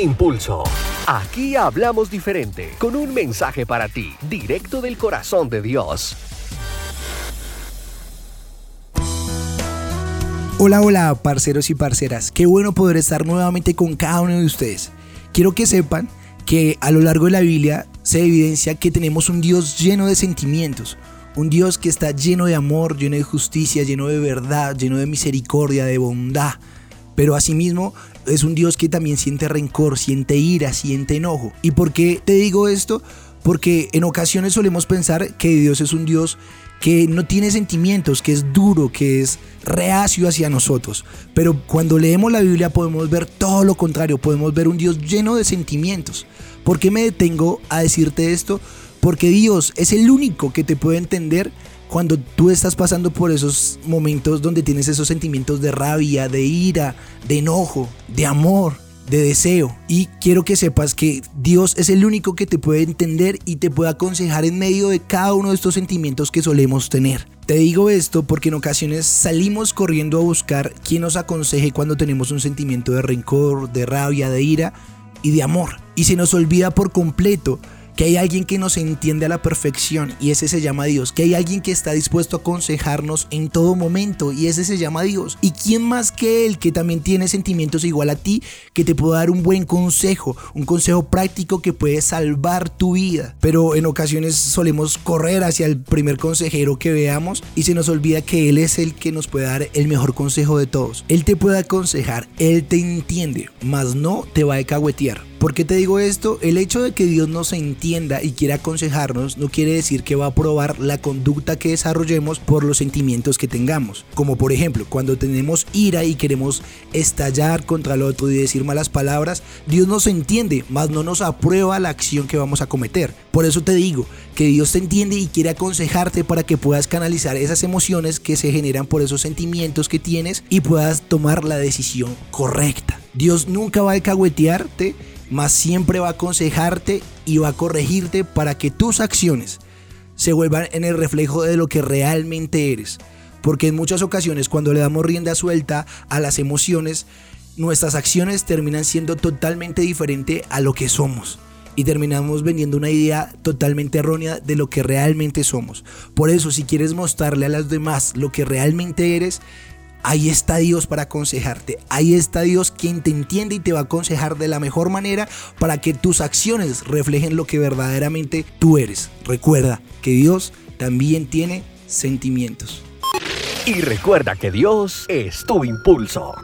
Impulso. Aquí hablamos diferente, con un mensaje para ti, directo del corazón de Dios. Hola, hola, parceros y parceras. Qué bueno poder estar nuevamente con cada uno de ustedes. Quiero que sepan que a lo largo de la Biblia se evidencia que tenemos un Dios lleno de sentimientos, un Dios que está lleno de amor, lleno de justicia, lleno de verdad, lleno de misericordia, de bondad. Pero asimismo es un Dios que también siente rencor, siente ira, siente enojo. ¿Y por qué te digo esto? Porque en ocasiones solemos pensar que Dios es un Dios que no tiene sentimientos, que es duro, que es reacio hacia nosotros. Pero cuando leemos la Biblia podemos ver todo lo contrario, podemos ver un Dios lleno de sentimientos. ¿Por qué me detengo a decirte esto? Porque Dios es el único que te puede entender cuando tú estás pasando por esos momentos donde tienes esos sentimientos de rabia, de ira, de enojo, de amor, de deseo. Y quiero que sepas que Dios es el único que te puede entender y te puede aconsejar en medio de cada uno de estos sentimientos que solemos tener. Te digo esto porque en ocasiones salimos corriendo a buscar quien nos aconseje cuando tenemos un sentimiento de rencor, de rabia, de ira y de amor. Y se nos olvida por completo que hay alguien que nos entiende a la perfección y ese se llama Dios, que hay alguien que está dispuesto a aconsejarnos en todo momento y ese se llama Dios. ¿Y quién más que Él que también tiene sentimientos igual a ti, que te puede dar un buen consejo, un consejo práctico que puede salvar tu vida? Pero en ocasiones solemos correr hacia el primer consejero que veamos y se nos olvida que Él es el que nos puede dar el mejor consejo de todos. Él te puede aconsejar, Él te entiende, mas no te va a caguetear. ¿Por qué te digo esto? El hecho de que Dios nos entienda y quiera aconsejarnos no quiere decir que va a probar la conducta que desarrollemos por los sentimientos que tengamos. Como por ejemplo, cuando tenemos ira y queremos estallar contra el otro y decir malas palabras, Dios nos entiende, mas no nos aprueba la acción que vamos a cometer. Por eso te digo que Dios te entiende y quiere aconsejarte para que puedas canalizar esas emociones que se generan por esos sentimientos que tienes y puedas tomar la decisión correcta. Dios nunca va a caguetearte mas siempre va a aconsejarte y va a corregirte para que tus acciones se vuelvan en el reflejo de lo que realmente eres. Porque en muchas ocasiones cuando le damos rienda suelta a las emociones, nuestras acciones terminan siendo totalmente diferente a lo que somos. Y terminamos vendiendo una idea totalmente errónea de lo que realmente somos. Por eso, si quieres mostrarle a los demás lo que realmente eres, Ahí está Dios para aconsejarte. Ahí está Dios quien te entiende y te va a aconsejar de la mejor manera para que tus acciones reflejen lo que verdaderamente tú eres. Recuerda que Dios también tiene sentimientos. Y recuerda que Dios es tu impulso.